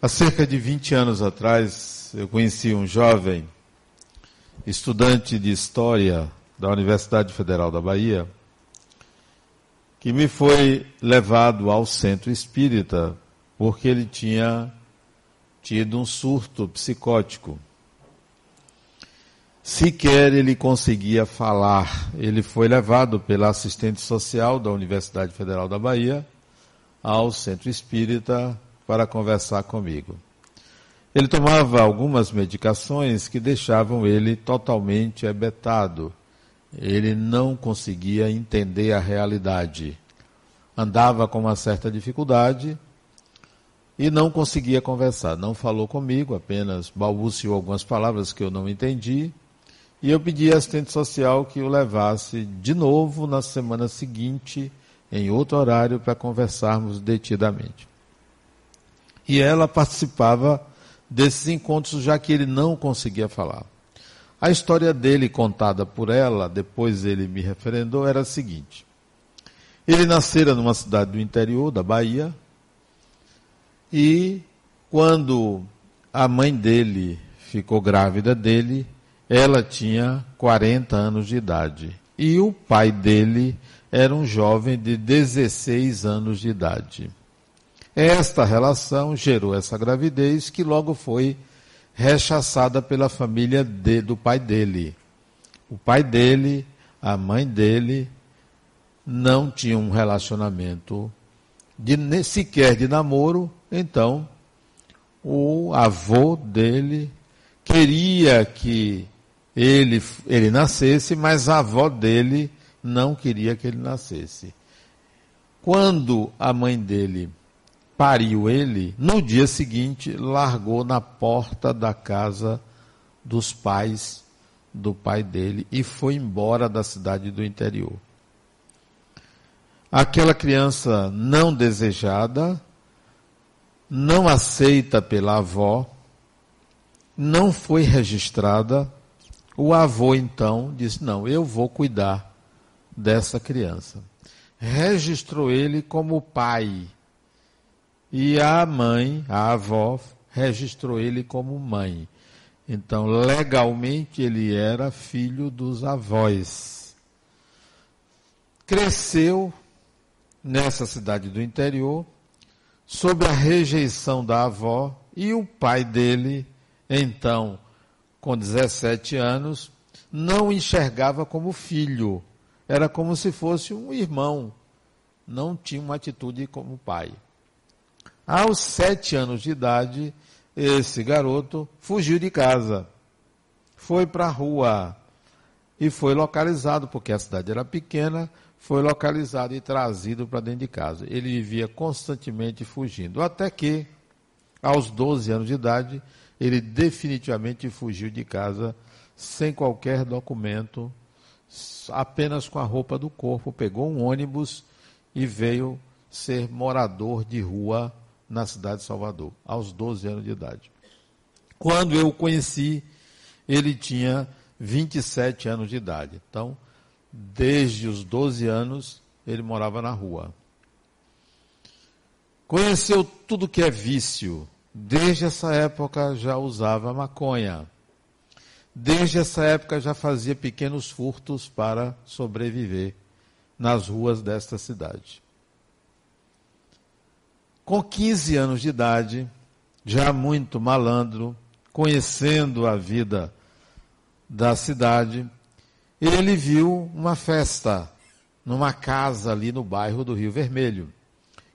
Há cerca de 20 anos atrás, eu conheci um jovem estudante de História da Universidade Federal da Bahia, que me foi levado ao centro espírita porque ele tinha tido um surto psicótico. Sequer ele conseguia falar. Ele foi levado pela assistente social da Universidade Federal da Bahia ao centro espírita para conversar comigo. Ele tomava algumas medicações que deixavam ele totalmente hebetado. Ele não conseguia entender a realidade. Andava com uma certa dificuldade e não conseguia conversar. Não falou comigo, apenas balbuciou algumas palavras que eu não entendi. E eu pedi à assistente social que o levasse de novo na semana seguinte, em outro horário, para conversarmos detidamente. E ela participava desses encontros, já que ele não conseguia falar. A história dele, contada por ela, depois ele me referendou, era a seguinte. Ele nascera numa cidade do interior da Bahia, e quando a mãe dele ficou grávida dele, ela tinha 40 anos de idade. E o pai dele era um jovem de 16 anos de idade. Esta relação gerou essa gravidez que logo foi rechaçada pela família de, do pai dele. O pai dele, a mãe dele, não tinham um relacionamento de, sequer de namoro, então o avô dele queria que ele, ele nascesse, mas a avó dele não queria que ele nascesse. Quando a mãe dele pariu ele, no dia seguinte largou na porta da casa dos pais do pai dele e foi embora da cidade do interior. Aquela criança não desejada, não aceita pela avó, não foi registrada. O avô então disse: Não, eu vou cuidar dessa criança. Registrou ele como pai e a mãe, a avó, registrou ele como mãe. Então, legalmente, ele era filho dos avós. Cresceu nessa cidade do interior, sob a rejeição da avó, e o pai dele, então, com 17 anos, não enxergava como filho. Era como se fosse um irmão. Não tinha uma atitude como pai. Aos sete anos de idade, esse garoto fugiu de casa, foi para a rua e foi localizado, porque a cidade era pequena, foi localizado e trazido para dentro de casa. Ele vivia constantemente fugindo, até que, aos 12 anos de idade, ele definitivamente fugiu de casa sem qualquer documento, apenas com a roupa do corpo, pegou um ônibus e veio ser morador de rua na cidade de Salvador, aos 12 anos de idade. Quando eu o conheci, ele tinha 27 anos de idade. Então, desde os 12 anos, ele morava na rua. Conheceu tudo que é vício. Desde essa época já usava maconha. Desde essa época já fazia pequenos furtos para sobreviver nas ruas desta cidade. Com 15 anos de idade, já muito malandro, conhecendo a vida da cidade, ele viu uma festa numa casa ali no bairro do Rio Vermelho.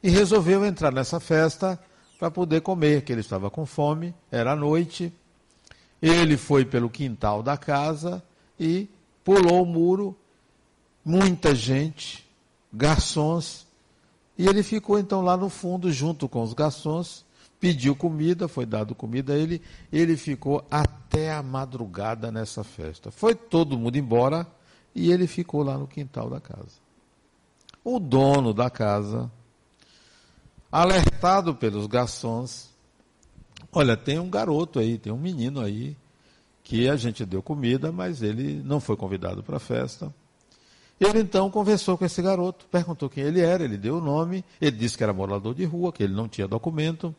E resolveu entrar nessa festa para poder comer, que ele estava com fome, era noite. Ele foi pelo quintal da casa e pulou o muro, muita gente, garçons, e ele ficou então lá no fundo, junto com os garçons, pediu comida, foi dado comida a ele, ele ficou até a madrugada nessa festa. Foi todo mundo embora e ele ficou lá no quintal da casa. O dono da casa, alertado pelos garçons, olha, tem um garoto aí, tem um menino aí, que a gente deu comida, mas ele não foi convidado para a festa. Ele então conversou com esse garoto, perguntou quem ele era, ele deu o nome, ele disse que era morador de rua, que ele não tinha documento.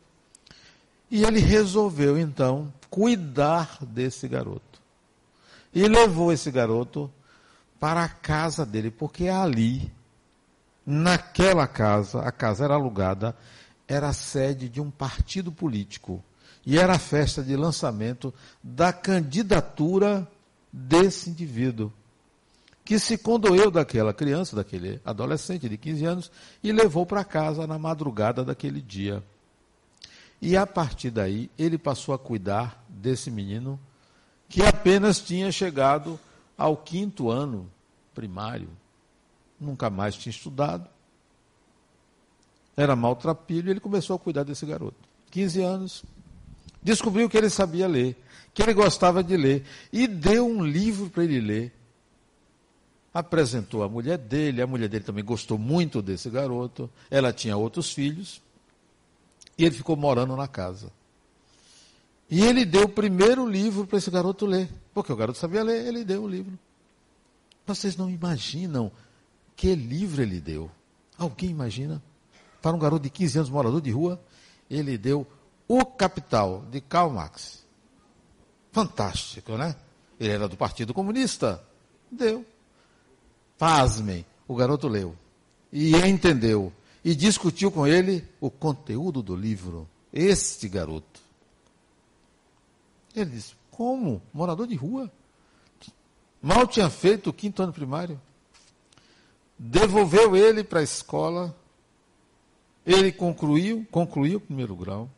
E ele resolveu, então, cuidar desse garoto. E levou esse garoto para a casa dele, porque ali, naquela casa, a casa era alugada, era a sede de um partido político. E era a festa de lançamento da candidatura desse indivíduo, que se condoeu daquela criança, daquele adolescente de 15 anos, e levou para casa na madrugada daquele dia. E a partir daí, ele passou a cuidar desse menino que apenas tinha chegado ao quinto ano primário, nunca mais tinha estudado, era maltrapilho, e ele começou a cuidar desse garoto. 15 anos, descobriu que ele sabia ler, que ele gostava de ler, e deu um livro para ele ler. Apresentou a mulher dele, a mulher dele também gostou muito desse garoto, ela tinha outros filhos, e ele ficou morando na casa. E ele deu o primeiro livro para esse garoto ler, porque o garoto sabia ler, ele deu o livro. Vocês não imaginam que livro ele deu. Alguém imagina? Para um garoto de 15 anos, morador de rua, ele deu O Capital, de Karl Marx. Fantástico, né? Ele era do Partido Comunista. Deu. Pasmem, o garoto leu. E entendeu e discutiu com ele o conteúdo do livro. Este garoto. Ele disse: Como? Morador de rua? Mal tinha feito o quinto ano primário. Devolveu ele para a escola. Ele concluiu, concluiu o primeiro grau.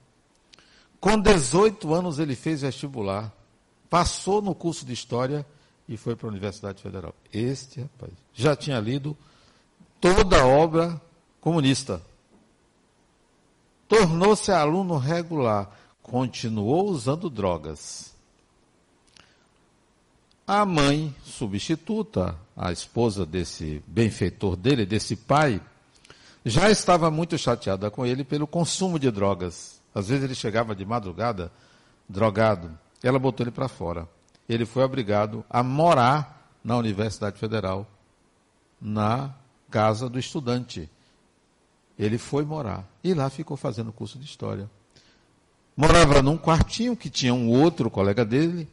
Com 18 anos ele fez vestibular. Passou no curso de História e foi para a Universidade Federal. Este rapaz já tinha lido toda a obra comunista. Tornou-se aluno regular, continuou usando drogas. A mãe substituta, a esposa desse benfeitor dele, desse pai, já estava muito chateada com ele pelo consumo de drogas. Às vezes ele chegava de madrugada drogado. Ela botou ele para fora. Ele foi obrigado a morar na Universidade Federal, na casa do estudante. Ele foi morar e lá ficou fazendo curso de história. Morava num quartinho que tinha um outro colega dele.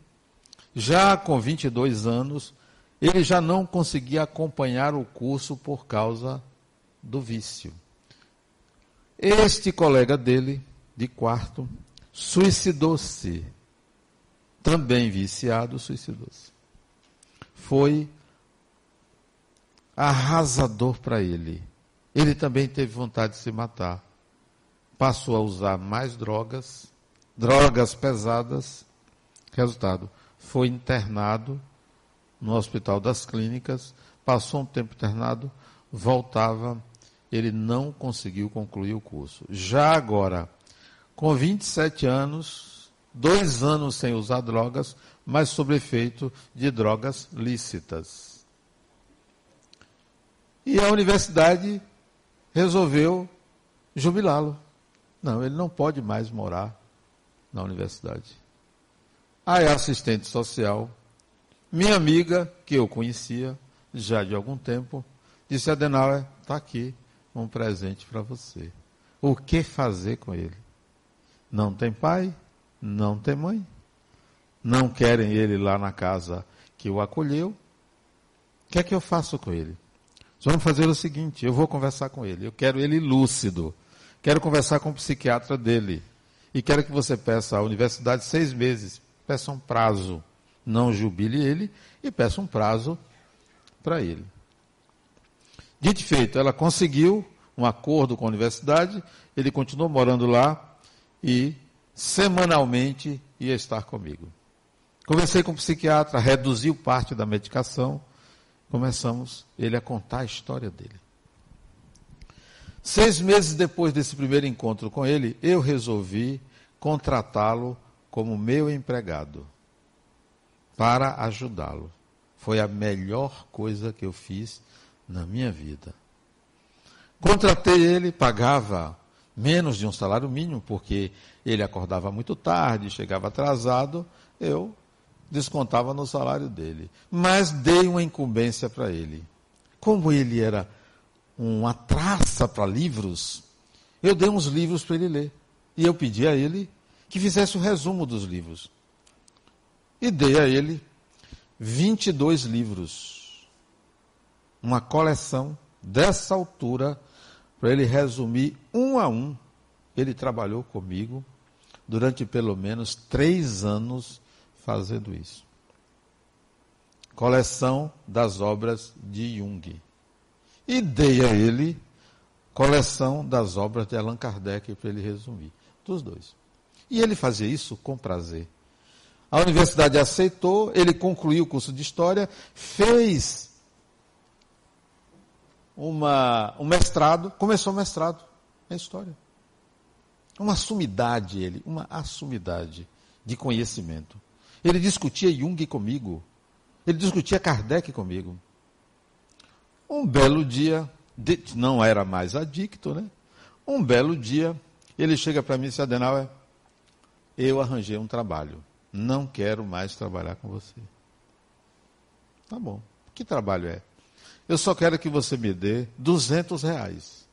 Já com 22 anos, ele já não conseguia acompanhar o curso por causa do vício. Este colega dele, de quarto, suicidou-se. Também viciado, suicidou-se. Foi arrasador para ele ele também teve vontade de se matar. Passou a usar mais drogas, drogas pesadas. Resultado, foi internado no Hospital das Clínicas, passou um tempo internado, voltava, ele não conseguiu concluir o curso. Já agora, com 27 anos, dois anos sem usar drogas, mas sob efeito de drogas lícitas. E a universidade resolveu jubilá-lo. Não, ele não pode mais morar na universidade. Aí a assistente social, minha amiga, que eu conhecia já de algum tempo, disse: Adenauer, está aqui um presente para você. O que fazer com ele? Não tem pai, não tem mãe. Não querem ele lá na casa que o acolheu. O que é que eu faço com ele? Vamos fazer o seguinte: eu vou conversar com ele. Eu quero ele lúcido. Quero conversar com o psiquiatra dele. E quero que você peça à universidade seis meses. Peça um prazo. Não jubile ele e peça um prazo para ele. Dito e feito, ela conseguiu um acordo com a universidade, ele continuou morando lá e semanalmente ia estar comigo. Conversei com o psiquiatra, reduziu parte da medicação começamos ele a contar a história dele. Seis meses depois desse primeiro encontro com ele, eu resolvi contratá-lo como meu empregado para ajudá-lo. Foi a melhor coisa que eu fiz na minha vida. Contratei ele, pagava menos de um salário mínimo, porque ele acordava muito tarde, chegava atrasado. Eu descontava no salário dele. Mas dei uma incumbência para ele. Como ele era uma traça para livros, eu dei uns livros para ele ler. E eu pedi a ele que fizesse o resumo dos livros. E dei a ele 22 livros. Uma coleção dessa altura, para ele resumir um a um. Ele trabalhou comigo durante pelo menos três anos fazendo isso. Coleção das obras de Jung. E dei a ele coleção das obras de Allan Kardec para ele resumir. Dos dois. E ele fazia isso com prazer. A universidade aceitou, ele concluiu o curso de História, fez uma, um mestrado, começou o mestrado em História. Uma sumidade ele, uma assumidade de conhecimento. Ele discutia Jung comigo. Ele discutia Kardec comigo. Um belo dia, não era mais adicto, né? Um belo dia, ele chega para mim e diz, Adenauer, eu arranjei um trabalho. Não quero mais trabalhar com você. Tá bom. Que trabalho é? Eu só quero que você me dê 200 reais.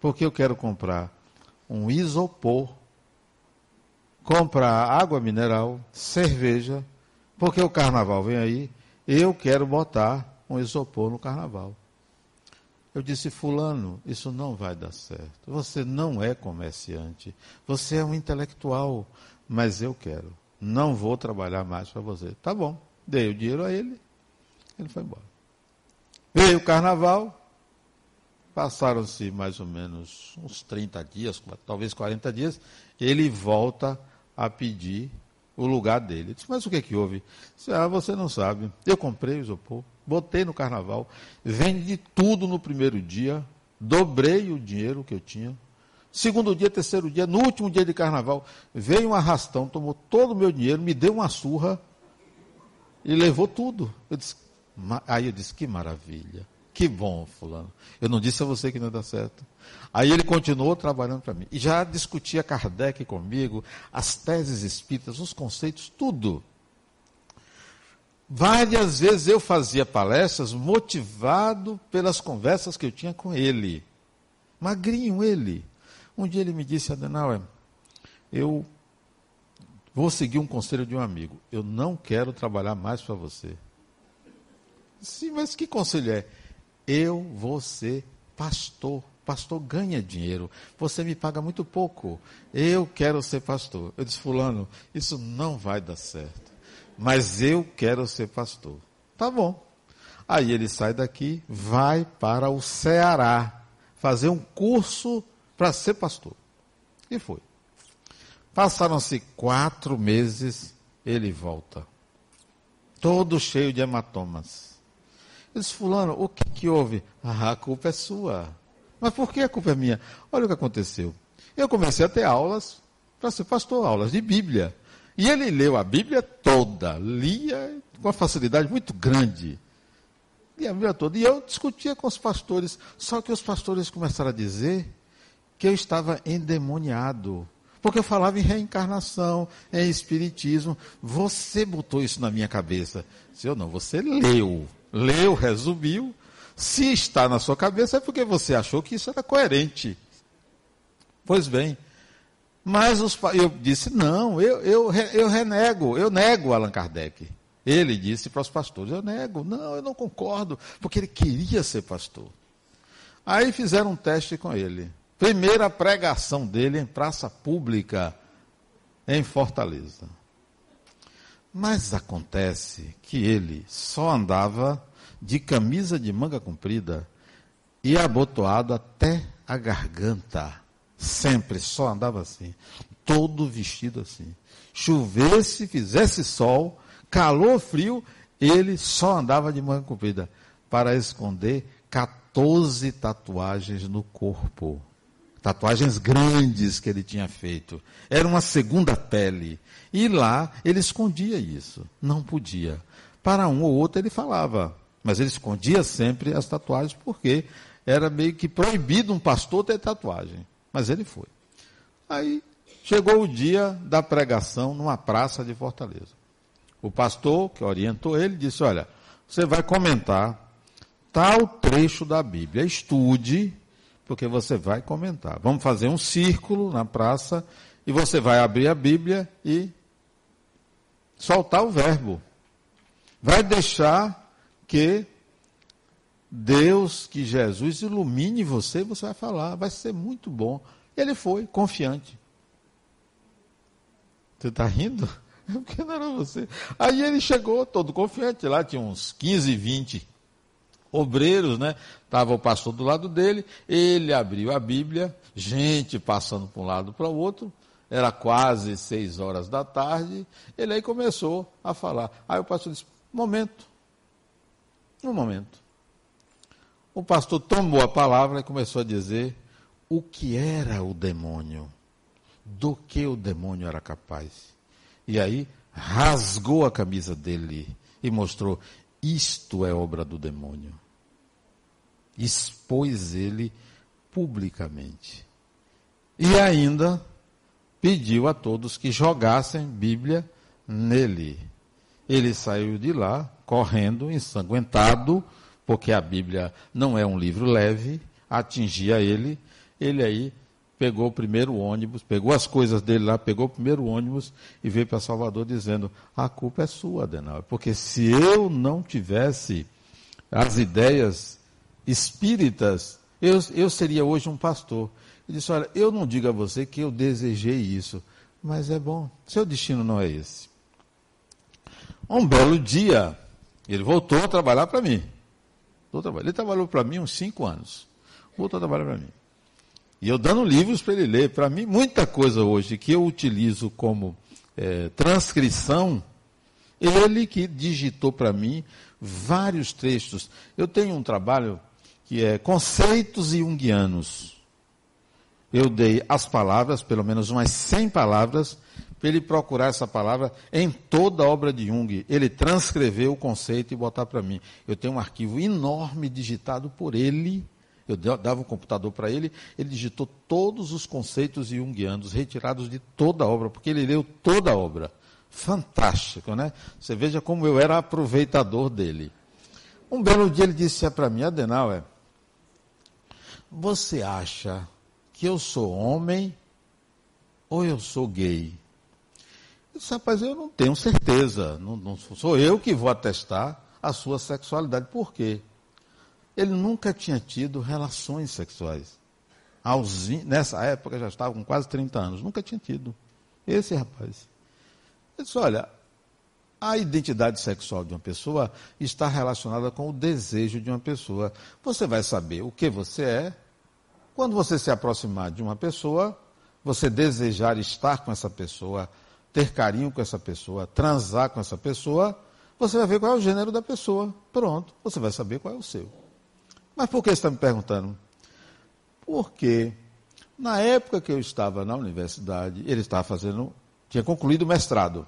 Porque eu quero comprar um isopor, comprar água mineral, cerveja, porque o carnaval vem aí, eu quero botar um isopor no carnaval. Eu disse, Fulano, isso não vai dar certo. Você não é comerciante. Você é um intelectual. Mas eu quero. Não vou trabalhar mais para você. Tá bom. Dei o dinheiro a ele. Ele foi embora. Veio o carnaval. Passaram-se mais ou menos uns 30 dias, talvez 40 dias. Ele volta a pedir o lugar dele. Eu disse, mas o que, é que houve? Disse, ah, você não sabe. Eu comprei o isopor, botei no carnaval, vendi tudo no primeiro dia, dobrei o dinheiro que eu tinha. Segundo dia, terceiro dia, no último dia de carnaval, veio um arrastão, tomou todo o meu dinheiro, me deu uma surra e levou tudo. Eu disse, aí eu disse, que maravilha. Que bom, fulano. Eu não disse a você que não dá certo. Aí ele continuou trabalhando para mim. E já discutia Kardec comigo, as teses espíritas, os conceitos, tudo. Várias vezes eu fazia palestras motivado pelas conversas que eu tinha com ele. Magrinho ele. Um dia ele me disse, Adenauer, eu vou seguir um conselho de um amigo. Eu não quero trabalhar mais para você. Sim, mas que conselho é? Eu vou ser pastor. Pastor ganha dinheiro. Você me paga muito pouco. Eu quero ser pastor. Eu disse, Fulano, isso não vai dar certo. Mas eu quero ser pastor. Tá bom. Aí ele sai daqui, vai para o Ceará fazer um curso para ser pastor. E foi. Passaram-se quatro meses, ele volta. Todo cheio de hematomas. Eu disse, fulano, o que, que houve? Ah, a culpa é sua. Mas por que a culpa é minha? Olha o que aconteceu. Eu comecei a ter aulas para ser pastor, aulas de Bíblia. E ele leu a Bíblia toda, lia com uma facilidade muito grande. Lia a Bíblia toda. E eu discutia com os pastores. Só que os pastores começaram a dizer que eu estava endemoniado. Porque eu falava em reencarnação, em espiritismo. Você botou isso na minha cabeça. Se eu não, você leu leu, resumiu. Se está na sua cabeça é porque você achou que isso era coerente. Pois bem. Mas os, eu disse, não, eu, eu, eu renego, eu nego Allan Kardec. Ele disse para os pastores, eu nego, não, eu não concordo, porque ele queria ser pastor. Aí fizeram um teste com ele. Primeira pregação dele em praça pública em Fortaleza. Mas acontece que ele só andava de camisa de manga comprida e abotoado até a garganta. Sempre só andava assim, todo vestido assim. Chovesse, fizesse sol, calor, frio, ele só andava de manga comprida para esconder 14 tatuagens no corpo. Tatuagens grandes que ele tinha feito. Era uma segunda pele. E lá ele escondia isso. Não podia. Para um ou outro ele falava, mas ele escondia sempre as tatuagens porque era meio que proibido um pastor ter tatuagem. Mas ele foi. Aí chegou o dia da pregação numa praça de Fortaleza. O pastor que orientou ele disse: Olha, você vai comentar tal trecho da Bíblia. Estude, porque você vai comentar. Vamos fazer um círculo na praça e você vai abrir a Bíblia e soltar o verbo. Vai deixar que Deus, que Jesus ilumine você e você vai falar. Vai ser muito bom. Ele foi, confiante. Você está rindo? Porque não era você. Aí ele chegou todo confiante, lá tinha uns 15, 20 obreiros, né? Estava o pastor do lado dele, ele abriu a Bíblia, gente passando para um lado para o outro, era quase seis horas da tarde, ele aí começou a falar. Aí o pastor disse, momento, um momento. O pastor tomou a palavra e começou a dizer o que era o demônio, do que o demônio era capaz. E aí rasgou a camisa dele e mostrou: isto é obra do demônio expôs ele publicamente. E ainda pediu a todos que jogassem Bíblia nele. Ele saiu de lá correndo, ensanguentado, porque a Bíblia não é um livro leve, atingia ele. Ele aí pegou o primeiro ônibus, pegou as coisas dele lá, pegou o primeiro ônibus e veio para Salvador dizendo: A culpa é sua, Adenauer, porque se eu não tivesse as ideias espíritas, eu, eu seria hoje um pastor. Ele disse: Olha, eu não digo a você que eu desejei isso, mas é bom, seu destino não é esse. Um belo dia, ele voltou a trabalhar para mim. Ele trabalhou para mim uns cinco anos. Voltou a trabalhar para mim. E eu dando livros para ele ler. Para mim, muita coisa hoje que eu utilizo como é, transcrição, ele que digitou para mim vários textos. Eu tenho um trabalho que é Conceitos Jungianos. Eu dei as palavras, pelo menos umas 100 palavras, para ele procurar essa palavra em toda a obra de Jung. Ele transcreveu o conceito e botar para mim. Eu tenho um arquivo enorme digitado por ele. Eu dava o computador para ele, ele digitou todos os conceitos junguianos, retirados de toda a obra, porque ele leu toda a obra. Fantástico, né? Você veja como eu era aproveitador dele. Um belo dia ele disse para mim, Adenauer, você acha que eu sou homem ou eu sou gay? Eu disse, rapaz, eu não tenho certeza. Não, não sou eu que vou atestar a sua sexualidade. Por quê? Ele nunca tinha tido relações sexuais. Nessa época já estava com quase 30 anos. Nunca tinha tido. Esse rapaz. Ele disse, olha, a identidade sexual de uma pessoa está relacionada com o desejo de uma pessoa. Você vai saber o que você é quando você se aproximar de uma pessoa, você desejar estar com essa pessoa, ter carinho com essa pessoa, transar com essa pessoa, você vai ver qual é o gênero da pessoa. Pronto, você vai saber qual é o seu. Mas por que você está me perguntando? Porque na época que eu estava na universidade, ele estava fazendo, tinha concluído o mestrado.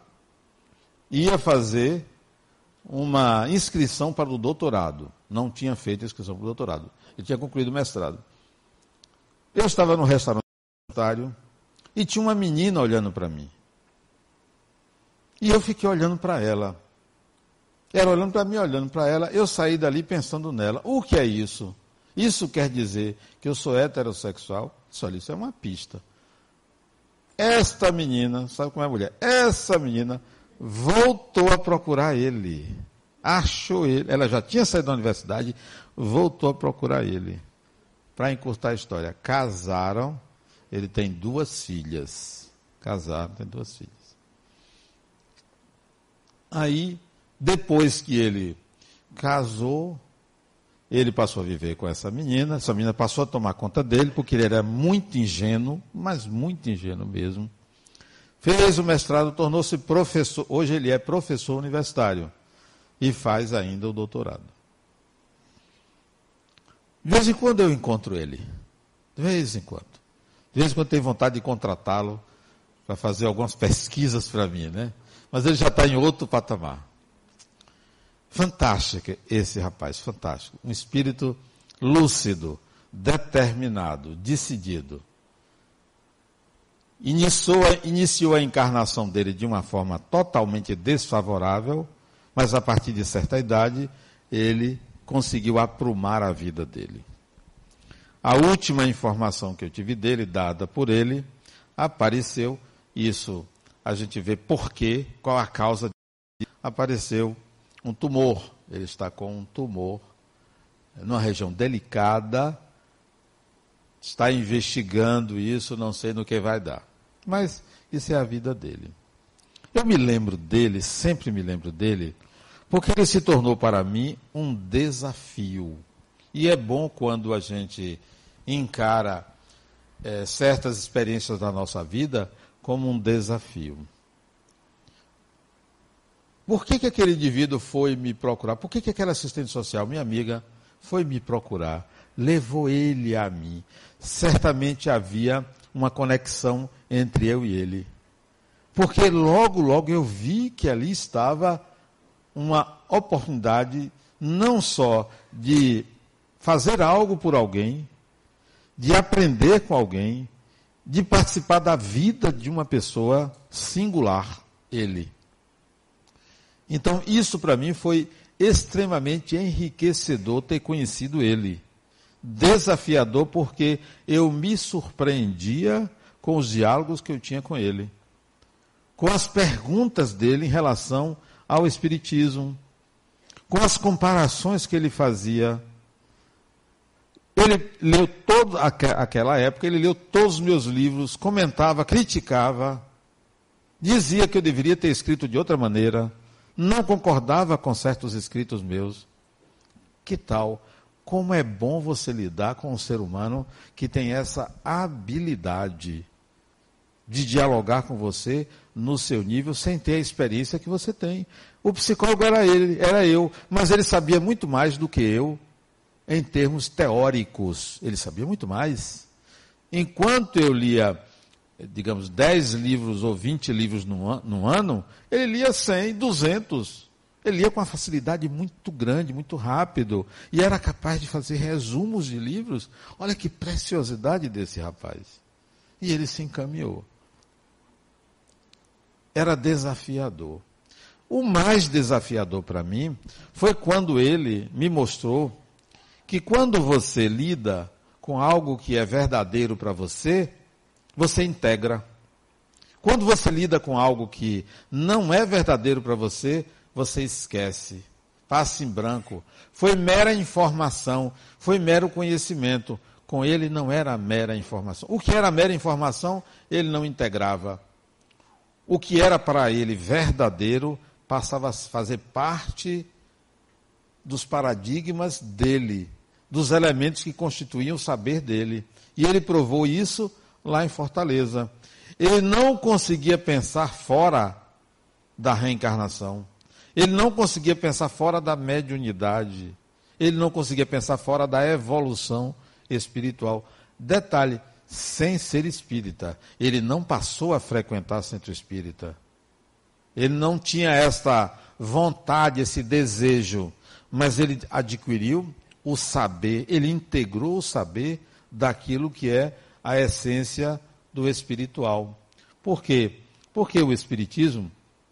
Ia fazer uma inscrição para o doutorado. Não tinha feito a inscrição para o doutorado. Ele tinha concluído o mestrado. Eu estava no restaurante e tinha uma menina olhando para mim. E eu fiquei olhando para ela. Ela olhando para mim, olhando para ela. Eu saí dali pensando nela. O que é isso? Isso quer dizer que eu sou heterossexual? Só isso é uma pista. Esta menina, sabe como é a mulher? Essa menina voltou a procurar ele. Achou ele. Ela já tinha saído da universidade, voltou a procurar ele. Para encurtar a história, casaram, ele tem duas filhas. Casaram, tem duas filhas. Aí, depois que ele casou, ele passou a viver com essa menina, essa menina passou a tomar conta dele, porque ele era muito ingênuo, mas muito ingênuo mesmo. Fez o mestrado, tornou-se professor, hoje ele é professor universitário e faz ainda o doutorado. De vez em quando eu encontro ele. De vez em quando. De vez em quando tenho vontade de contratá-lo para fazer algumas pesquisas para mim, né? Mas ele já está em outro patamar. Fantástico esse rapaz, fantástico. Um espírito lúcido, determinado, decidido. Iniciou, iniciou a encarnação dele de uma forma totalmente desfavorável, mas a partir de certa idade ele conseguiu aprumar a vida dele. A última informação que eu tive dele, dada por ele, apareceu isso a gente vê por quê, qual a causa. Apareceu um tumor. Ele está com um tumor numa região delicada, está investigando isso, não sei no que vai dar. Mas isso é a vida dele. Eu me lembro dele, sempre me lembro dele, porque ele se tornou para mim um desafio. E é bom quando a gente encara é, certas experiências da nossa vida como um desafio. Por que, que aquele indivíduo foi me procurar? Por que, que aquela assistente social, minha amiga, foi me procurar? Levou ele a mim. Certamente havia uma conexão entre eu e ele. Porque logo, logo eu vi que ali estava uma oportunidade não só de fazer algo por alguém, de aprender com alguém, de participar da vida de uma pessoa singular, ele. Então, isso para mim foi extremamente enriquecedor ter conhecido ele. Desafiador porque eu me surpreendia com os diálogos que eu tinha com ele, com as perguntas dele em relação ao Espiritismo, com as comparações que ele fazia. Ele leu toda aquela época, ele leu todos os meus livros, comentava, criticava, dizia que eu deveria ter escrito de outra maneira não concordava com certos escritos meus. Que tal? Como é bom você lidar com um ser humano que tem essa habilidade de dialogar com você no seu nível sem ter a experiência que você tem. O psicólogo era ele, era eu, mas ele sabia muito mais do que eu em termos teóricos. Ele sabia muito mais. Enquanto eu lia digamos, 10 livros ou 20 livros no, no ano, ele lia 100, 200. Ele lia com uma facilidade muito grande, muito rápido. E era capaz de fazer resumos de livros. Olha que preciosidade desse rapaz. E ele se encaminhou. Era desafiador. O mais desafiador para mim foi quando ele me mostrou que quando você lida com algo que é verdadeiro para você, você integra. Quando você lida com algo que não é verdadeiro para você, você esquece. Passa em branco. Foi mera informação, foi mero conhecimento. Com ele não era mera informação. O que era mera informação, ele não integrava. O que era para ele verdadeiro passava a fazer parte dos paradigmas dele, dos elementos que constituíam o saber dele. E ele provou isso lá em Fortaleza. Ele não conseguia pensar fora da reencarnação. Ele não conseguia pensar fora da mediunidade. Ele não conseguia pensar fora da evolução espiritual. Detalhe, sem ser espírita. Ele não passou a frequentar centro espírita. Ele não tinha esta vontade, esse desejo, mas ele adquiriu o saber, ele integrou o saber daquilo que é a essência do espiritual. Por quê? Porque o espiritismo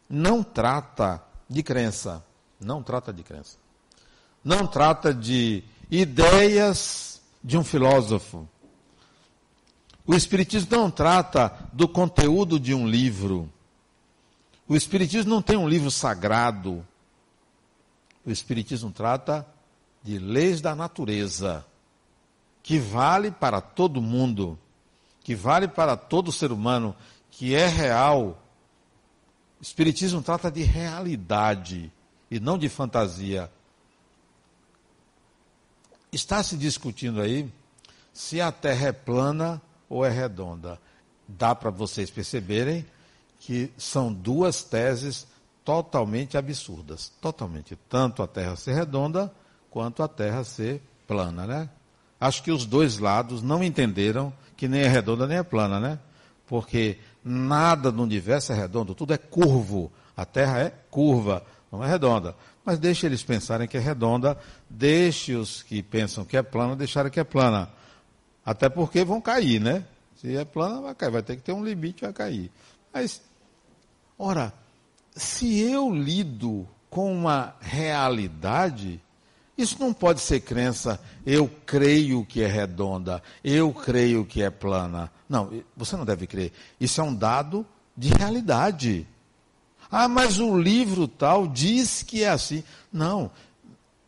não trata de crença, não trata de crença. Não trata de ideias de um filósofo. O espiritismo não trata do conteúdo de um livro. O espiritismo não tem um livro sagrado. O espiritismo trata de leis da natureza, que vale para todo mundo que vale para todo ser humano, que é real. O Espiritismo trata de realidade e não de fantasia. Está se discutindo aí se a Terra é plana ou é redonda. Dá para vocês perceberem que são duas teses totalmente absurdas. Totalmente. Tanto a Terra ser redonda quanto a Terra ser plana, né? Acho que os dois lados não entenderam que nem é redonda nem é plana, né? Porque nada no universo é redondo, tudo é curvo. A Terra é curva, não é redonda. Mas deixe eles pensarem que é redonda, deixe os que pensam que é plana deixarem que é plana. Até porque vão cair, né? Se é plana, vai cair, vai ter que ter um limite, vai cair. Mas, ora, se eu lido com uma realidade, isso não pode ser crença, eu creio que é redonda, eu creio que é plana. Não, você não deve crer. Isso é um dado de realidade. Ah, mas o livro tal diz que é assim. Não,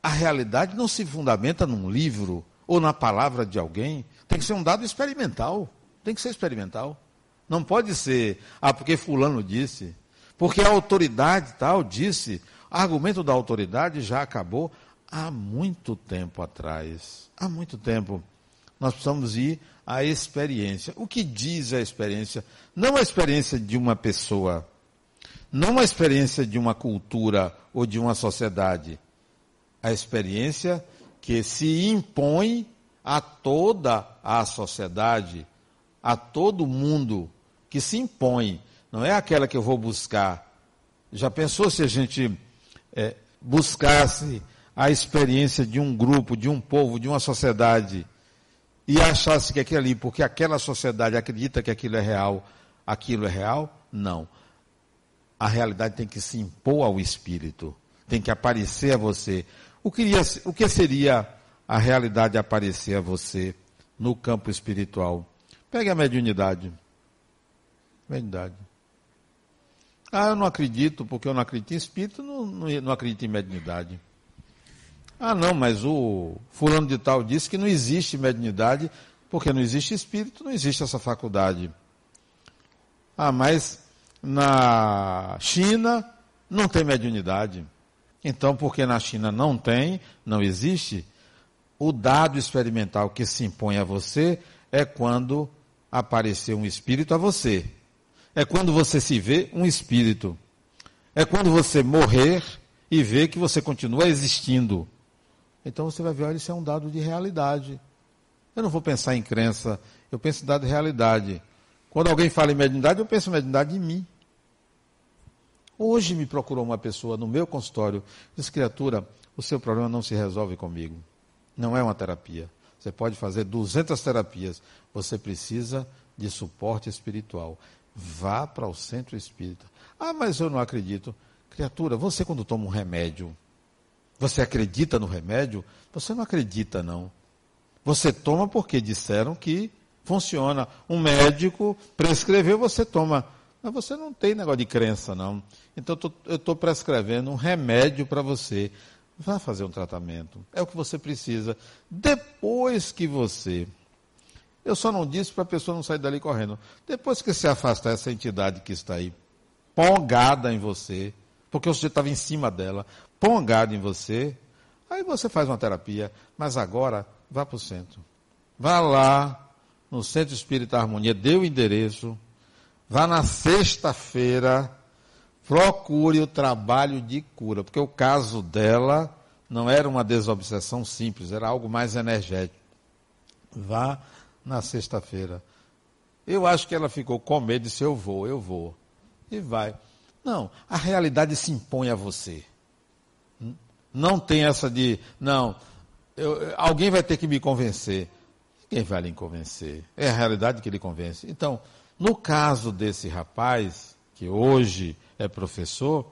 a realidade não se fundamenta num livro ou na palavra de alguém. Tem que ser um dado experimental. Tem que ser experimental. Não pode ser, ah, porque fulano disse. Porque a autoridade tal disse. Argumento da autoridade já acabou há muito tempo atrás. Há muito tempo. Nós precisamos ir à experiência. O que diz a experiência? Não a experiência de uma pessoa, não a experiência de uma cultura ou de uma sociedade. A experiência que se impõe a toda a sociedade, a todo mundo, que se impõe. Não é aquela que eu vou buscar. Já pensou se a gente é, buscasse a experiência de um grupo, de um povo, de uma sociedade? e achasse que aquilo ali, porque aquela sociedade acredita que aquilo é real, aquilo é real? Não. A realidade tem que se impor ao espírito, tem que aparecer a você. O que, o que seria a realidade aparecer a você no campo espiritual? Pegue a mediunidade. Mediunidade. Ah, eu não acredito, porque eu não acredito em espírito, não, não, não acredito em mediunidade. Ah, não, mas o fulano de tal disse que não existe mediunidade, porque não existe espírito, não existe essa faculdade. Ah, mas na China não tem mediunidade. Então, porque na China não tem, não existe, o dado experimental que se impõe a você é quando aparecer um espírito a você. É quando você se vê um espírito. É quando você morrer e ver que você continua existindo. Então você vai ver, olha, isso é um dado de realidade. Eu não vou pensar em crença, eu penso em dado de realidade. Quando alguém fala em mediunidade, eu penso em mediunidade em mim. Hoje me procurou uma pessoa no meu consultório, disse, criatura, o seu problema não se resolve comigo. Não é uma terapia. Você pode fazer 200 terapias. Você precisa de suporte espiritual. Vá para o centro espírita. Ah, mas eu não acredito. Criatura, você quando toma um remédio, você acredita no remédio? Você não acredita, não. Você toma porque disseram que funciona. Um médico prescreveu, você toma. Mas você não tem negócio de crença, não. Então eu estou prescrevendo um remédio para você. Vá fazer um tratamento. É o que você precisa. Depois que você. Eu só não disse para a pessoa não sair dali correndo. Depois que se afastar essa entidade que está aí, pongada em você, porque você estava em cima dela, pongado em você, aí você faz uma terapia. Mas agora, vá para o centro. Vá lá no Centro Espírita Harmonia, dê o endereço, vá na sexta-feira, procure o trabalho de cura, porque o caso dela não era uma desobsessão simples, era algo mais energético. Vá na sexta-feira. Eu acho que ela ficou com medo e disse: Eu vou, eu vou. E vai. Não, a realidade se impõe a você. Não tem essa de, não, eu, alguém vai ter que me convencer. Quem vai lhe convencer? É a realidade que lhe convence. Então, no caso desse rapaz, que hoje é professor,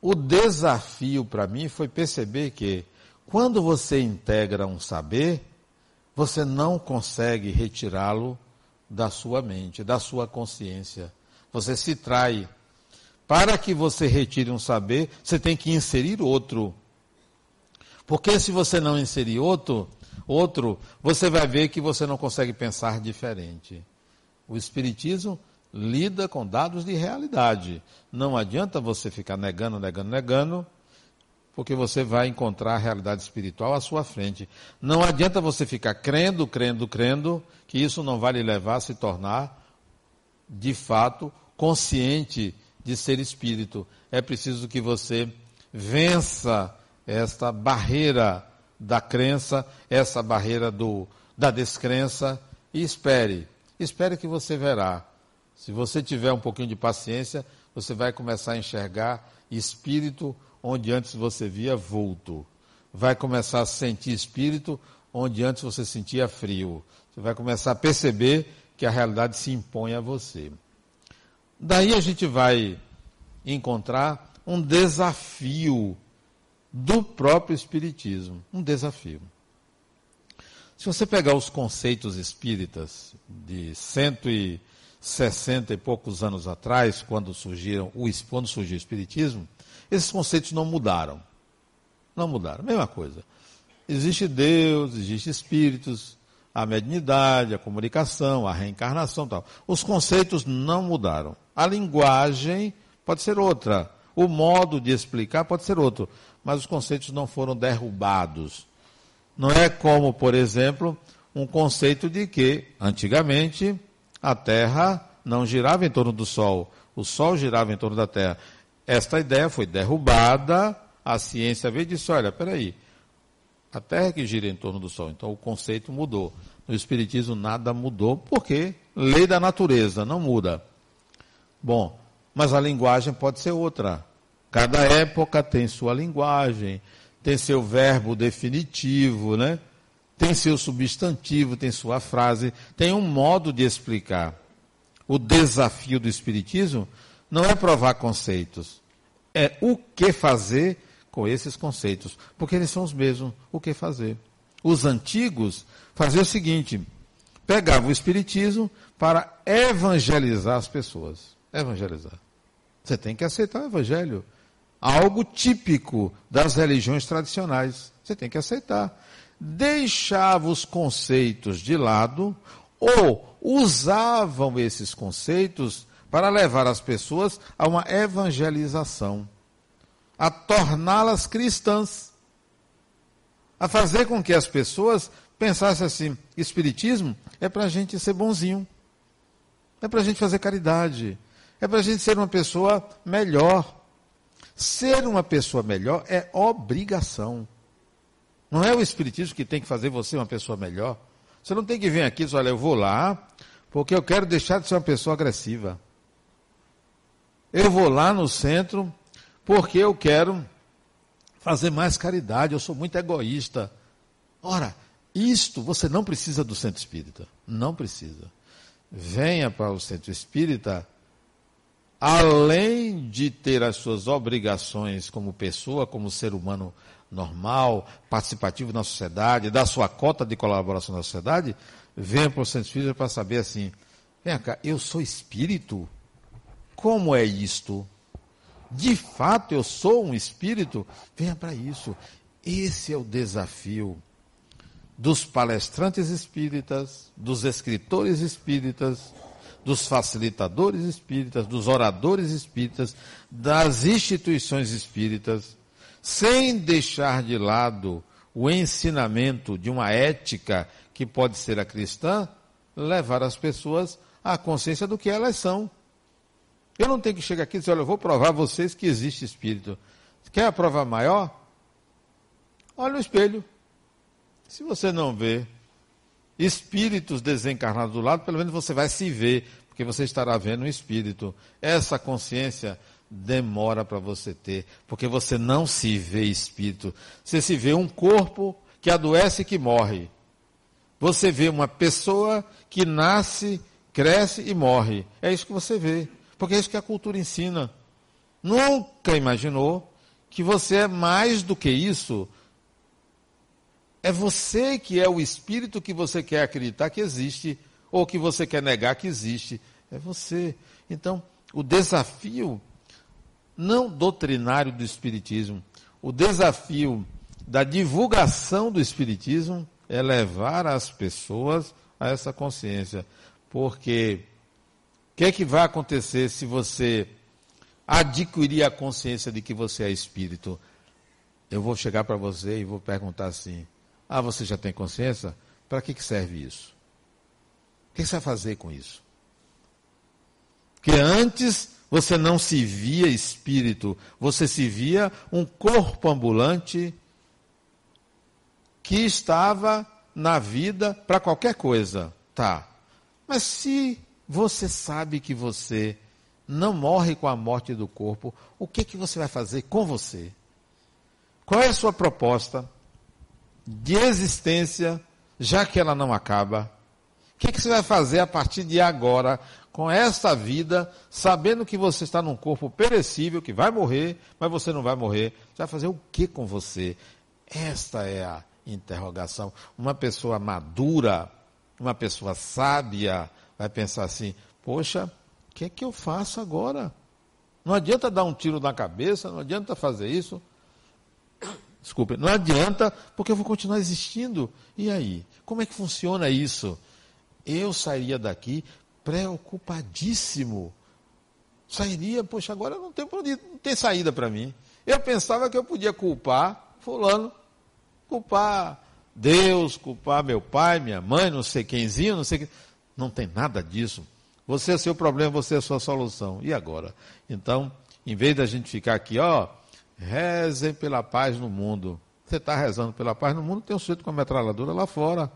o desafio para mim foi perceber que quando você integra um saber, você não consegue retirá-lo da sua mente, da sua consciência. Você se trai para que você retire um saber, você tem que inserir outro. Porque se você não inserir outro, outro, você vai ver que você não consegue pensar diferente. O espiritismo lida com dados de realidade. Não adianta você ficar negando, negando, negando, porque você vai encontrar a realidade espiritual à sua frente. Não adianta você ficar crendo, crendo, crendo, que isso não vai lhe levar a se tornar, de fato, consciente de ser espírito. É preciso que você vença esta barreira da crença, essa barreira do, da descrença e espere. Espere que você verá. Se você tiver um pouquinho de paciência, você vai começar a enxergar espírito onde antes você via vulto. Vai começar a sentir espírito onde antes você sentia frio. Você vai começar a perceber que a realidade se impõe a você. Daí a gente vai encontrar um desafio do próprio Espiritismo. Um desafio. Se você pegar os conceitos espíritas de 100 e 60 e poucos anos atrás, quando, surgiram, quando surgiu o Espiritismo, esses conceitos não mudaram. Não mudaram, mesma coisa. Existe Deus, existe espíritos, a mediunidade, a comunicação, a reencarnação tal. Os conceitos não mudaram. A linguagem pode ser outra. O modo de explicar pode ser outro. Mas os conceitos não foram derrubados. Não é como, por exemplo, um conceito de que, antigamente, a Terra não girava em torno do Sol, o Sol girava em torno da Terra. Esta ideia foi derrubada, a ciência veio e disse: olha, peraí, a Terra é que gira em torno do Sol. Então o conceito mudou. No Espiritismo nada mudou, porque lei da natureza não muda. Bom, mas a linguagem pode ser outra. Cada época tem sua linguagem, tem seu verbo definitivo, né? Tem seu substantivo, tem sua frase, tem um modo de explicar. O desafio do Espiritismo não é provar conceitos, é o que fazer com esses conceitos, porque eles são os mesmos, o que fazer. Os antigos faziam o seguinte: pegavam o Espiritismo para evangelizar as pessoas. Evangelizar. Você tem que aceitar o Evangelho. Algo típico das religiões tradicionais. Você tem que aceitar deixavam os conceitos de lado ou usavam esses conceitos para levar as pessoas a uma evangelização, a torná-las cristãs, a fazer com que as pessoas pensassem assim: Espiritismo é para a gente ser bonzinho, é para a gente fazer caridade, é para a gente ser uma pessoa melhor. Ser uma pessoa melhor é obrigação. Não é o Espiritismo que tem que fazer você uma pessoa melhor. Você não tem que vir aqui e dizer, olha, eu vou lá, porque eu quero deixar de ser uma pessoa agressiva. Eu vou lá no centro, porque eu quero fazer mais caridade, eu sou muito egoísta. Ora, isto você não precisa do centro espírita. Não precisa. Venha para o centro espírita, além de ter as suas obrigações como pessoa, como ser humano normal, participativo na sociedade, dar sua cota de colaboração na sociedade, venha para o Centro Espírita para saber assim, vem cá, eu sou espírito? Como é isto? De fato eu sou um espírito? Venha para isso. Esse é o desafio dos palestrantes espíritas, dos escritores espíritas, dos facilitadores espíritas, dos oradores espíritas, das instituições espíritas sem deixar de lado o ensinamento de uma ética que pode ser a cristã, levar as pessoas à consciência do que elas são. Eu não tenho que chegar aqui e dizer, olha, eu vou provar a vocês que existe espírito. Quer a prova maior? Olha o espelho. Se você não vê espíritos desencarnados do lado, pelo menos você vai se ver, porque você estará vendo um espírito. Essa consciência demora para você ter, porque você não se vê espírito. Você se vê um corpo que adoece e que morre. Você vê uma pessoa que nasce, cresce e morre. É isso que você vê. Porque é isso que a cultura ensina. Nunca imaginou que você é mais do que isso. É você que é o espírito que você quer acreditar que existe, ou que você quer negar que existe. É você. Então, o desafio não doutrinário do Espiritismo. O desafio da divulgação do Espiritismo é levar as pessoas a essa consciência. Porque o que é que vai acontecer se você adquirir a consciência de que você é espírito? Eu vou chegar para você e vou perguntar assim: Ah, você já tem consciência? Para que, que serve isso? O que você vai fazer com isso? Porque antes você não se via espírito, você se via um corpo ambulante que estava na vida para qualquer coisa. Tá. Mas se você sabe que você não morre com a morte do corpo, o que, que você vai fazer com você? Qual é a sua proposta de existência, já que ela não acaba? Que, que você vai fazer a partir de agora com essa vida, sabendo que você está num corpo perecível, que vai morrer, mas você não vai morrer. Você vai fazer o que com você? Esta é a interrogação. Uma pessoa madura, uma pessoa sábia, vai pensar assim: Poxa, o que é que eu faço agora? Não adianta dar um tiro na cabeça, não adianta fazer isso. Desculpe, não adianta, porque eu vou continuar existindo. E aí? Como é que funciona isso? Eu sairia daqui preocupadíssimo. Sairia, poxa, agora não tem, não tem saída para mim. Eu pensava que eu podia culpar fulano, culpar Deus, culpar meu pai, minha mãe, não sei quemzinho, não sei quem. Não tem nada disso. Você é seu problema, você é sua solução. E agora? Então, em vez da gente ficar aqui, ó, rezem pela paz no mundo. Você está rezando pela paz no mundo, tem um sujeito com a metralhadora lá fora.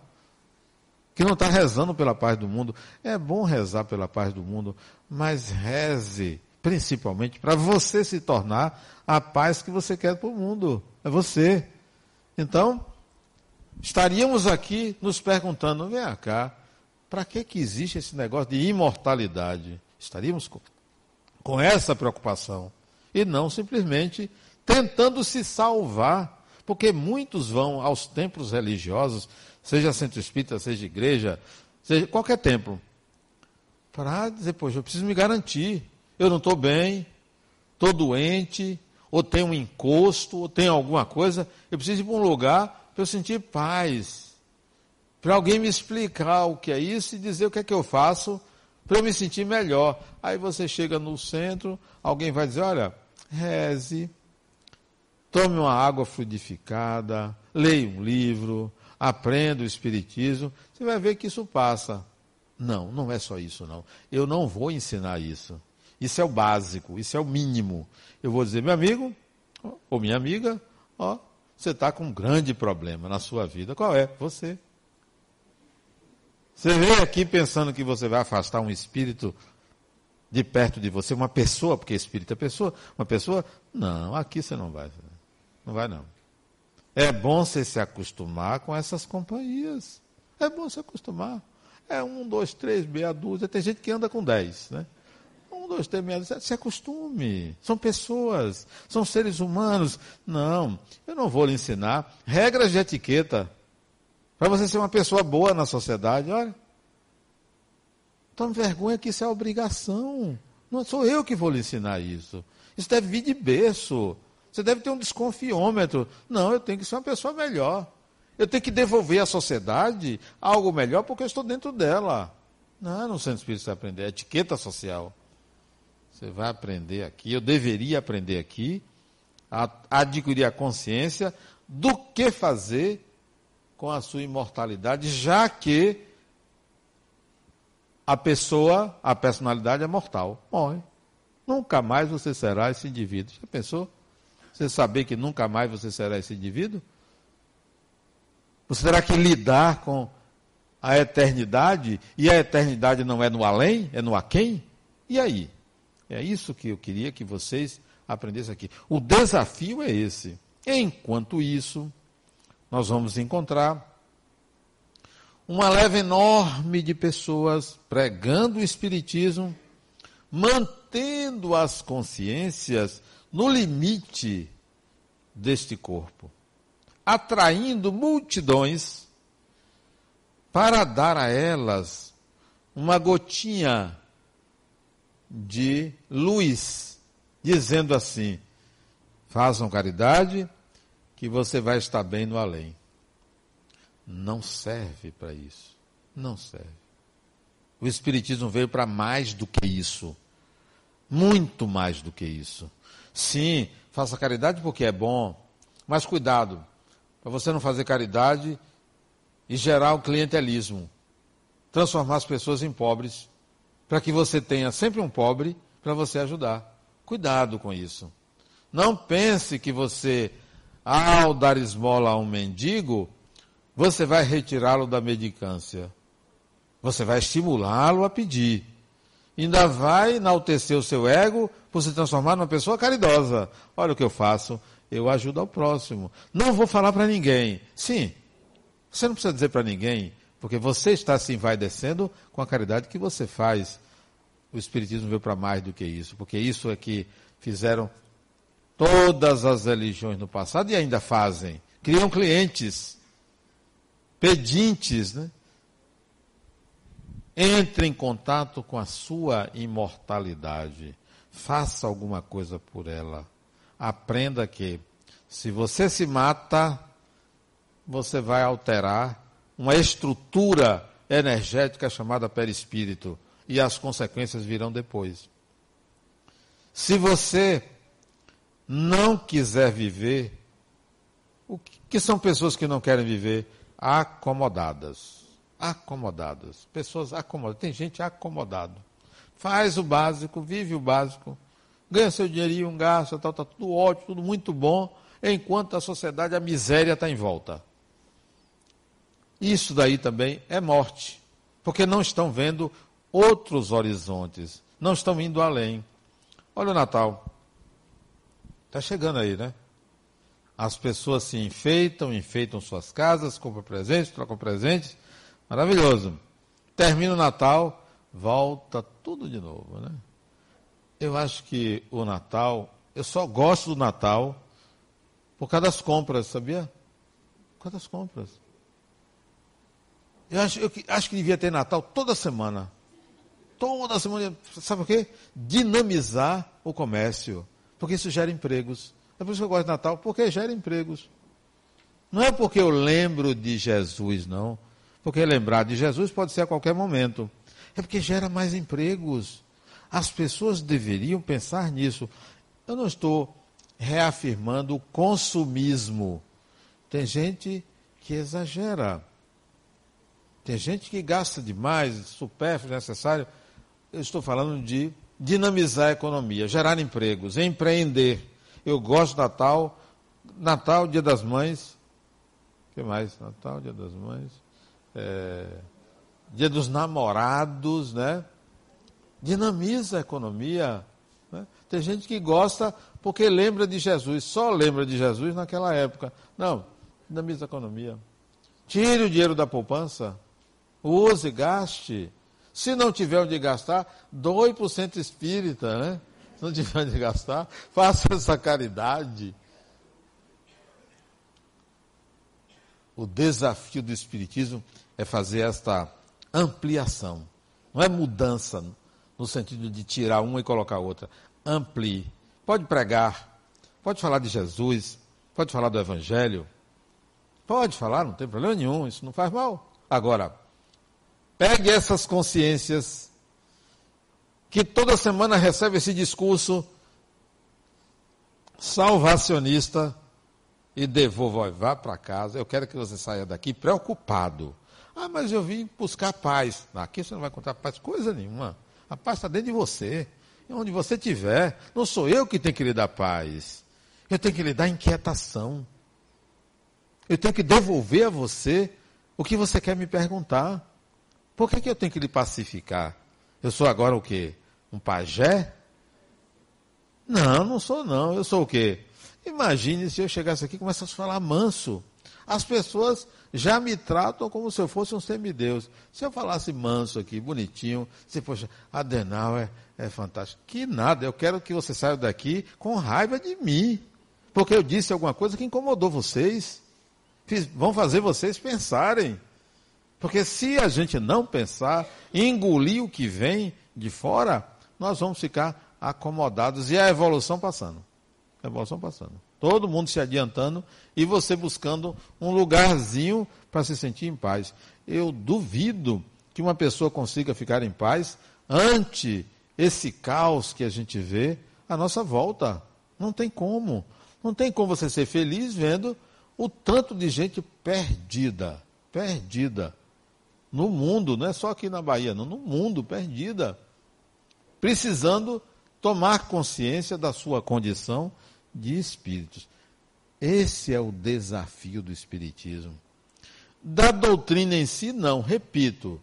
Que não está rezando pela paz do mundo. É bom rezar pela paz do mundo, mas reze principalmente para você se tornar a paz que você quer para o mundo. É você. Então, estaríamos aqui nos perguntando, vem cá, para que, que existe esse negócio de imortalidade? Estaríamos com, com essa preocupação. E não simplesmente tentando se salvar. Porque muitos vão aos templos religiosos, seja centro espírita, seja igreja, seja qualquer templo, para dizer, poxa, eu preciso me garantir. Eu não estou bem, estou doente, ou tenho um encosto, ou tenho alguma coisa, eu preciso ir para um lugar para eu sentir paz. Para alguém me explicar o que é isso e dizer o que é que eu faço para eu me sentir melhor. Aí você chega no centro, alguém vai dizer: olha, reze, tome uma água fluidificada, leia um livro, aprenda o Espiritismo, você vai ver que isso passa. Não, não é só isso, não. Eu não vou ensinar isso. Isso é o básico, isso é o mínimo. Eu vou dizer, meu amigo, ou minha amiga, ó, você está com um grande problema na sua vida. Qual é? Você. Você veio aqui pensando que você vai afastar um espírito de perto de você, uma pessoa, porque espírito é pessoa, uma pessoa? Não, aqui você não vai. Não vai não. É bom você se acostumar com essas companhias. É bom se acostumar. É um, dois, três, meia dúzia. Tem gente que anda com dez, né? Um, dois, três, meia dúzia. Se acostume. São pessoas, são seres humanos. Não, eu não vou lhe ensinar regras de etiqueta para você ser uma pessoa boa na sociedade. Olha, tome vergonha que isso é obrigação. Não sou eu que vou lhe ensinar isso. Isso deve vir de berço. Você deve ter um desconfiômetro. Não, eu tenho que ser uma pessoa melhor. Eu tenho que devolver à sociedade algo melhor porque eu estou dentro dela. Não, no centro espírita você vai aprender. É etiqueta social. Você vai aprender aqui. Eu deveria aprender aqui. A adquirir a consciência do que fazer com a sua imortalidade, já que a pessoa, a personalidade é mortal. Morre. Nunca mais você será esse indivíduo. Já pensou? Você saber que nunca mais você será esse indivíduo? Você terá que lidar com a eternidade, e a eternidade não é no além, é no aquém? E aí? É isso que eu queria que vocês aprendessem aqui. O desafio é esse. Enquanto isso, nós vamos encontrar uma leva enorme de pessoas pregando o Espiritismo, mantendo as consciências no limite deste corpo, atraindo multidões para dar a elas uma gotinha de luz, dizendo assim: façam caridade, que você vai estar bem no além. Não serve para isso. Não serve. O Espiritismo veio para mais do que isso. Muito mais do que isso. Sim, faça caridade porque é bom, mas cuidado, para você não fazer caridade e gerar o clientelismo. Transformar as pessoas em pobres, para que você tenha sempre um pobre para você ajudar. Cuidado com isso. Não pense que você, ao dar esmola a um mendigo, você vai retirá-lo da medicância. Você vai estimulá-lo a pedir ainda vai enaltecer o seu ego se transformar numa pessoa caridosa. Olha o que eu faço, eu ajudo ao próximo. Não vou falar para ninguém. Sim, você não precisa dizer para ninguém, porque você está se envaidecendo com a caridade que você faz. O Espiritismo veio para mais do que isso, porque isso é que fizeram todas as religiões no passado e ainda fazem. Criam clientes, pedintes, né? entre em contato com a sua imortalidade. Faça alguma coisa por ela. Aprenda que, se você se mata, você vai alterar uma estrutura energética chamada perispírito. E as consequências virão depois. Se você não quiser viver, o que são pessoas que não querem viver? Acomodadas. Acomodadas. Pessoas acomodadas. Tem gente acomodada. Faz o básico, vive o básico, ganha seu dinheirinho, gasta, tal, tá tudo ótimo, tudo muito bom, enquanto a sociedade, a miséria está em volta. Isso daí também é morte, porque não estão vendo outros horizontes, não estão indo além. Olha o Natal. Está chegando aí, né? As pessoas se enfeitam, enfeitam suas casas, compram presentes, trocam presentes. Maravilhoso. Termina o Natal, volta tudo de novo, né? Eu acho que o Natal, eu só gosto do Natal por causa das compras, sabia? Por causa das compras. Eu acho, eu acho que devia ter Natal toda semana. Toda semana. Sabe por quê? Dinamizar o comércio. Porque isso gera empregos. É por isso que eu gosto de Natal, porque gera empregos. Não é porque eu lembro de Jesus, não. Porque lembrar de Jesus pode ser a qualquer momento. É porque gera mais empregos. As pessoas deveriam pensar nisso. Eu não estou reafirmando o consumismo. Tem gente que exagera. Tem gente que gasta demais, supérfluo, necessário. Eu estou falando de dinamizar a economia, gerar empregos, empreender. Eu gosto do Natal, Natal, Dia das Mães. O que mais? Natal, Dia das Mães. É, dia dos Namorados, né? Dinamiza a economia. Né? Tem gente que gosta porque lembra de Jesus, só lembra de Jesus naquela época. Não, dinamiza a economia. Tire o dinheiro da poupança. Use, gaste. Se não tiver onde gastar, doe para o centro espírita, né? Se não tiver onde gastar, faça essa caridade. O desafio do Espiritismo é fazer esta ampliação. Não é mudança no sentido de tirar uma e colocar outra. Amplie. Pode pregar, pode falar de Jesus, pode falar do Evangelho. Pode falar, não tem problema nenhum, isso não faz mal. Agora, Pegue essas consciências que toda semana recebe esse discurso salvacionista e devolva, vá para casa. Eu quero que você saia daqui preocupado. Ah, mas eu vim buscar paz. Aqui você não vai encontrar paz, coisa nenhuma. A paz está dentro de você. E onde você estiver, não sou eu que tenho que lhe dar paz. Eu tenho que lhe dar inquietação. Eu tenho que devolver a você o que você quer me perguntar. Por que, que eu tenho que lhe pacificar? Eu sou agora o quê? Um pajé? Não, não sou não. Eu sou o quê? Imagine se eu chegasse aqui e começasse a falar manso. As pessoas já me tratam como se eu fosse um semideus. Se eu falasse manso aqui, bonitinho, se poxa, Adenal é, é fantástico. Que nada, eu quero que você saia daqui com raiva de mim. Porque eu disse alguma coisa que incomodou vocês. Fiz, vão fazer vocês pensarem. Porque se a gente não pensar, engolir o que vem de fora, nós vamos ficar acomodados e a evolução passando. A evolução passando. Todo mundo se adiantando e você buscando um lugarzinho para se sentir em paz. Eu duvido que uma pessoa consiga ficar em paz ante esse caos que a gente vê à nossa volta. Não tem como. Não tem como você ser feliz vendo o tanto de gente perdida. Perdida no mundo, não é só aqui na Bahia, não, no mundo, perdida, precisando tomar consciência da sua condição de espíritos. Esse é o desafio do Espiritismo. Da doutrina em si, não, repito,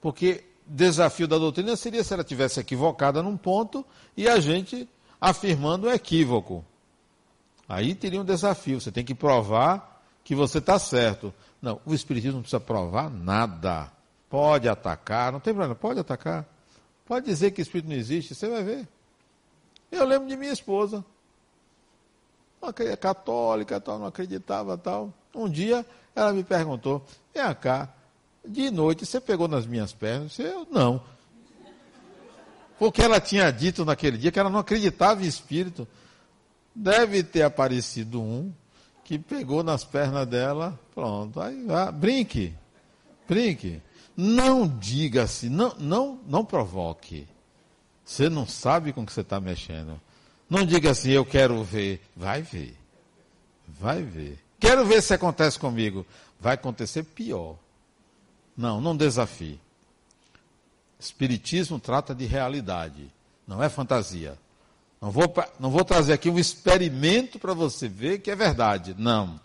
porque desafio da doutrina seria se ela tivesse equivocada num ponto e a gente afirmando o equívoco. Aí teria um desafio, você tem que provar que você está certo. Não, o Espiritismo não precisa provar nada. Pode atacar, não tem problema, pode atacar. Pode dizer que Espírito não existe, você vai ver. Eu lembro de minha esposa. Uma católica, tal, não acreditava, tal. Um dia ela me perguntou, vem cá, De noite você pegou nas minhas pernas? Eu não. Porque ela tinha dito naquele dia que ela não acreditava em espírito. Deve ter aparecido um que pegou nas pernas dela, pronto, aí vá, brinque, brinque. Não diga assim, não, não, não provoque. Você não sabe com que você está mexendo. Não diga assim, eu quero ver. Vai ver. Vai ver. Quero ver se acontece comigo. Vai acontecer pior. Não, não desafie. Espiritismo trata de realidade, não é fantasia. Não vou, não vou trazer aqui um experimento para você ver que é verdade. Não.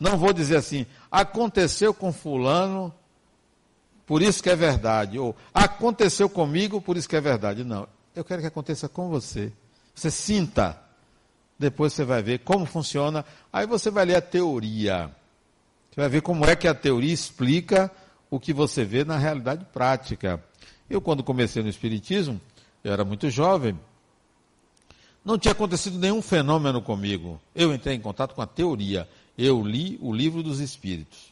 Não vou dizer assim, aconteceu com fulano, por isso que é verdade. Ou aconteceu comigo, por isso que é verdade. Não. Eu quero que aconteça com você. Você sinta. Depois você vai ver como funciona. Aí você vai ler a teoria. Você vai ver como é que a teoria explica o que você vê na realidade prática. Eu, quando comecei no Espiritismo, eu era muito jovem, não tinha acontecido nenhum fenômeno comigo. Eu entrei em contato com a teoria. Eu li o livro dos Espíritos.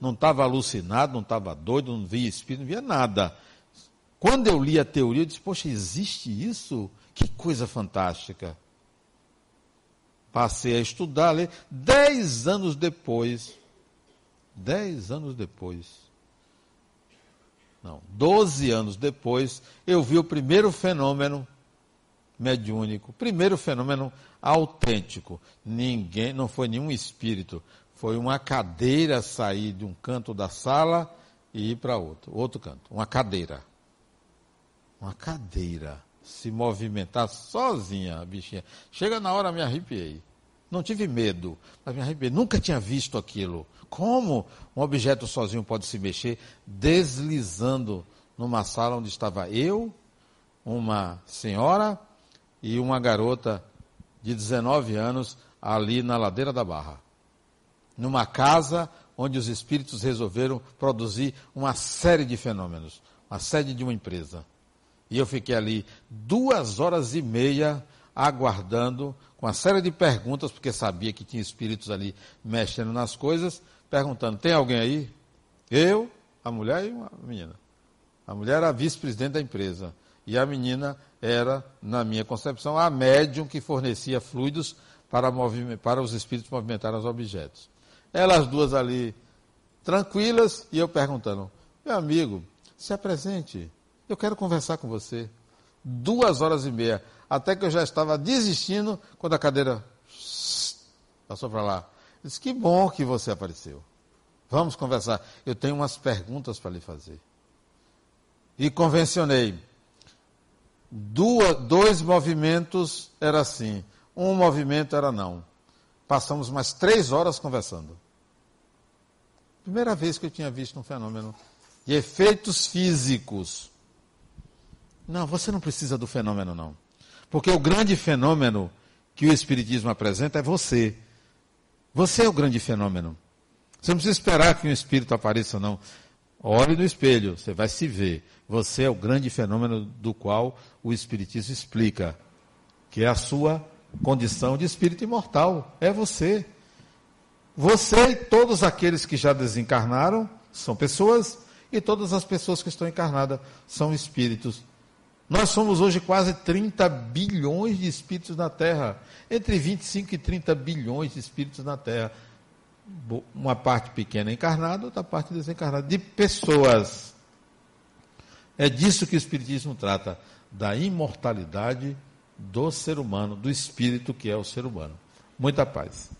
Não estava alucinado, não estava doido, não via espírito, não via nada. Quando eu li a teoria, eu disse: Poxa, existe isso? Que coisa fantástica. Passei a estudar, ler. Dez anos depois, dez anos depois, não, doze anos depois, eu vi o primeiro fenômeno mediúnico, primeiro fenômeno autêntico. Ninguém, não foi nenhum espírito, foi uma cadeira sair de um canto da sala e ir para outro, outro canto, uma cadeira uma cadeira se movimentar sozinha, a bichinha. Chega na hora, me arrepiei. Não tive medo, mas me arrepiei. Nunca tinha visto aquilo. Como um objeto sozinho pode se mexer deslizando numa sala onde estava eu, uma senhora e uma garota de 19 anos ali na ladeira da Barra. Numa casa onde os espíritos resolveram produzir uma série de fenômenos, a sede de uma empresa. E eu fiquei ali duas horas e meia aguardando, com uma série de perguntas, porque sabia que tinha espíritos ali mexendo nas coisas, perguntando: tem alguém aí? Eu, a mulher e uma menina. A mulher era vice-presidente da empresa. E a menina era, na minha concepção, a médium que fornecia fluidos para, para os espíritos movimentarem os objetos. Elas duas ali, tranquilas, e eu perguntando: meu amigo, se apresente. Eu quero conversar com você. Duas horas e meia. Até que eu já estava desistindo quando a cadeira passou para lá. Eu disse: Que bom que você apareceu. Vamos conversar. Eu tenho umas perguntas para lhe fazer. E convencionei. Duas, dois movimentos era assim. Um movimento era não. Passamos mais três horas conversando. Primeira vez que eu tinha visto um fenômeno de efeitos físicos não, você não precisa do fenômeno, não. Porque o grande fenômeno que o Espiritismo apresenta é você. Você é o grande fenômeno. Você não precisa esperar que um espírito apareça, não. Olhe no espelho, você vai se ver. Você é o grande fenômeno do qual o Espiritismo explica, que é a sua condição de espírito imortal. É você. Você e todos aqueles que já desencarnaram são pessoas, e todas as pessoas que estão encarnadas são espíritos nós somos hoje quase 30 bilhões de espíritos na Terra. Entre 25 e 30 bilhões de espíritos na Terra. Uma parte pequena encarnada, outra parte desencarnada. De pessoas. É disso que o Espiritismo trata. Da imortalidade do ser humano, do espírito que é o ser humano. Muita paz.